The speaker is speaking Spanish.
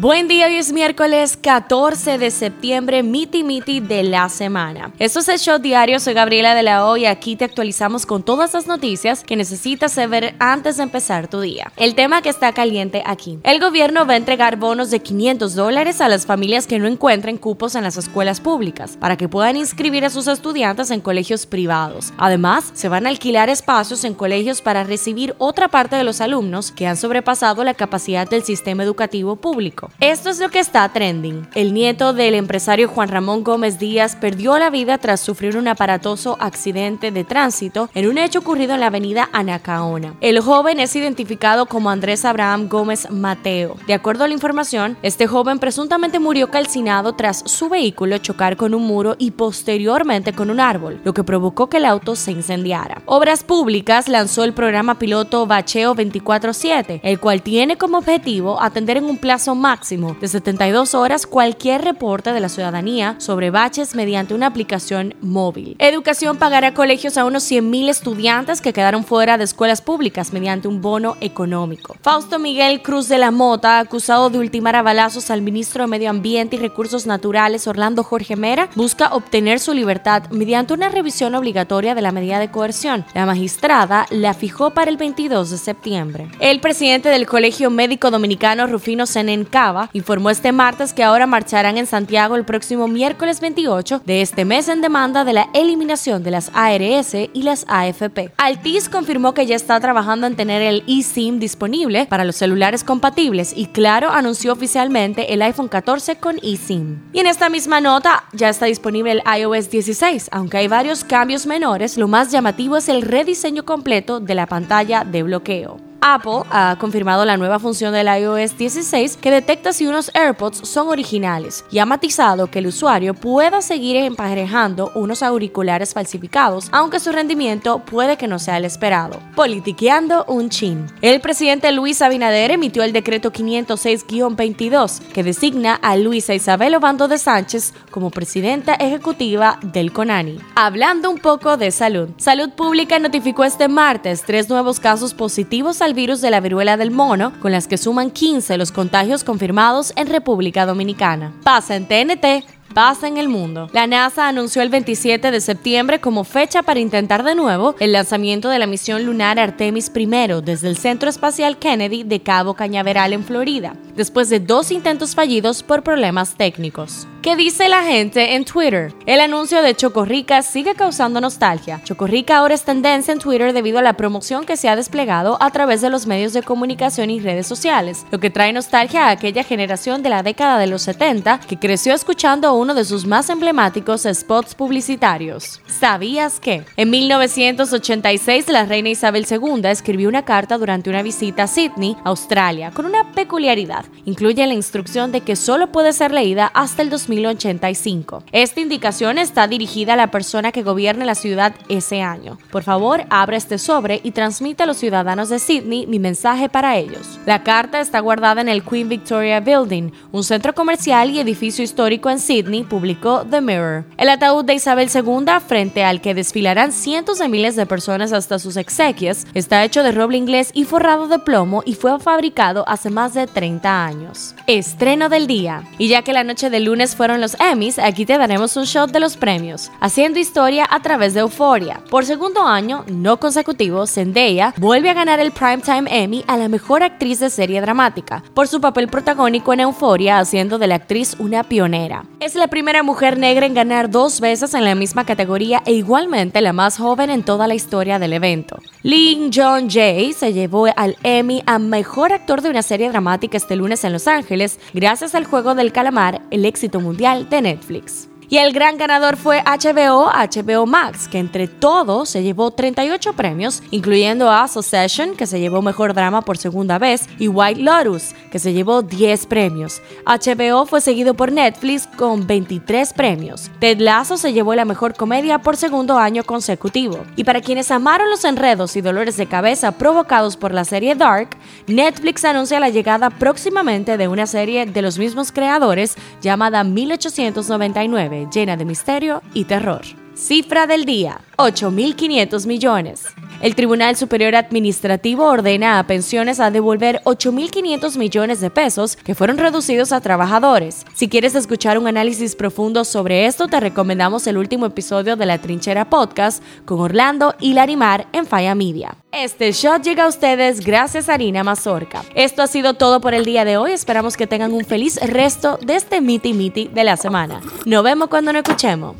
Buen día, hoy es miércoles 14 de septiembre, miti miti de la semana. Esto es el show diario, soy Gabriela de la O y aquí te actualizamos con todas las noticias que necesitas saber antes de empezar tu día. El tema que está caliente aquí. El gobierno va a entregar bonos de 500 dólares a las familias que no encuentren cupos en las escuelas públicas para que puedan inscribir a sus estudiantes en colegios privados. Además, se van a alquilar espacios en colegios para recibir otra parte de los alumnos que han sobrepasado la capacidad del sistema educativo público. Esto es lo que está trending. El nieto del empresario Juan Ramón Gómez Díaz perdió la vida tras sufrir un aparatoso accidente de tránsito en un hecho ocurrido en la avenida Anacaona. El joven es identificado como Andrés Abraham Gómez Mateo. De acuerdo a la información, este joven presuntamente murió calcinado tras su vehículo chocar con un muro y posteriormente con un árbol, lo que provocó que el auto se incendiara. Obras Públicas lanzó el programa piloto Bacheo 24-7, el cual tiene como objetivo atender en un plazo máximo de 72 horas cualquier reporte de la ciudadanía sobre baches mediante una aplicación móvil. Educación pagará colegios a unos 100.000 estudiantes que quedaron fuera de escuelas públicas mediante un bono económico. Fausto Miguel Cruz de la Mota, acusado de ultimar a balazos al ministro de Medio Ambiente y Recursos Naturales Orlando Jorge Mera, busca obtener su libertad mediante una revisión obligatoria de la medida de coerción. La magistrada la fijó para el 22 de septiembre. El presidente del Colegio Médico Dominicano, Rufino Senenca, informó este martes que ahora marcharán en Santiago el próximo miércoles 28 de este mes en demanda de la eliminación de las ARS y las AFP. Altis confirmó que ya está trabajando en tener el eSIM disponible para los celulares compatibles y Claro anunció oficialmente el iPhone 14 con eSIM. Y en esta misma nota ya está disponible el iOS 16, aunque hay varios cambios menores, lo más llamativo es el rediseño completo de la pantalla de bloqueo. Apple ha confirmado la nueva función del iOS 16 que detecta si unos AirPods son originales y ha matizado que el usuario pueda seguir emparejando unos auriculares falsificados, aunque su rendimiento puede que no sea el esperado. Politiqueando un chin. El presidente Luis Abinader emitió el decreto 506-22 que designa a Luisa Isabel Obando de Sánchez como presidenta ejecutiva del CONANI. Hablando un poco de salud. Salud Pública notificó este martes tres nuevos casos positivos al virus de la viruela del mono, con las que suman 15 los contagios confirmados en República Dominicana. Pasa en TNT pasa en el mundo. La NASA anunció el 27 de septiembre como fecha para intentar de nuevo el lanzamiento de la misión lunar Artemis I desde el Centro Espacial Kennedy de Cabo Cañaveral en Florida, después de dos intentos fallidos por problemas técnicos. ¿Qué dice la gente en Twitter? El anuncio de Chocorrica sigue causando nostalgia. Chocorrica ahora es tendencia en Twitter debido a la promoción que se ha desplegado a través de los medios de comunicación y redes sociales, lo que trae nostalgia a aquella generación de la década de los 70 que creció escuchando uno de sus más emblemáticos spots publicitarios. ¿Sabías que? En 1986 la reina Isabel II escribió una carta durante una visita a Sydney, Australia, con una peculiaridad. Incluye la instrucción de que solo puede ser leída hasta el 2085. Esta indicación está dirigida a la persona que gobierne la ciudad ese año. Por favor, abra este sobre y transmita a los ciudadanos de Sydney mi mensaje para ellos. La carta está guardada en el Queen Victoria Building, un centro comercial y edificio histórico en Sydney publicó The Mirror. El ataúd de Isabel II, frente al que desfilarán cientos de miles de personas hasta sus exequias, está hecho de roble inglés y forrado de plomo y fue fabricado hace más de 30 años. Estreno del día. Y ya que la noche del lunes fueron los Emmys, aquí te daremos un shot de los premios, haciendo historia a través de Euphoria. Por segundo año, no consecutivo, Zendaya vuelve a ganar el Primetime Emmy a la mejor actriz de serie dramática, por su papel protagónico en Euphoria, haciendo de la actriz una pionera. La primera mujer negra en ganar dos veces en la misma categoría e igualmente la más joven en toda la historia del evento. Lin John Jay se llevó al Emmy a Mejor Actor de una serie dramática este lunes en Los Ángeles gracias al Juego del Calamar, el éxito mundial de Netflix. Y el gran ganador fue HBO, HBO Max, que entre todos se llevó 38 premios, incluyendo a Succession, que se llevó Mejor Drama por segunda vez, y White Lotus, que se llevó 10 premios. HBO fue seguido por Netflix con 23 premios. Ted Lasso se llevó la Mejor Comedia por segundo año consecutivo. Y para quienes amaron los enredos y dolores de cabeza provocados por la serie Dark, Netflix anuncia la llegada próximamente de una serie de los mismos creadores llamada 1899 llena de misterio y terror. Cifra del día, 8.500 millones. El Tribunal Superior Administrativo ordena a pensiones a devolver 8.500 millones de pesos que fueron reducidos a trabajadores. Si quieres escuchar un análisis profundo sobre esto, te recomendamos el último episodio de La Trinchera Podcast con Orlando y Larimar en Faya Media. Este shot llega a ustedes gracias a Harina Mazorca. Esto ha sido todo por el día de hoy. Esperamos que tengan un feliz resto de este Miti Miti de la semana. Nos vemos cuando nos escuchemos.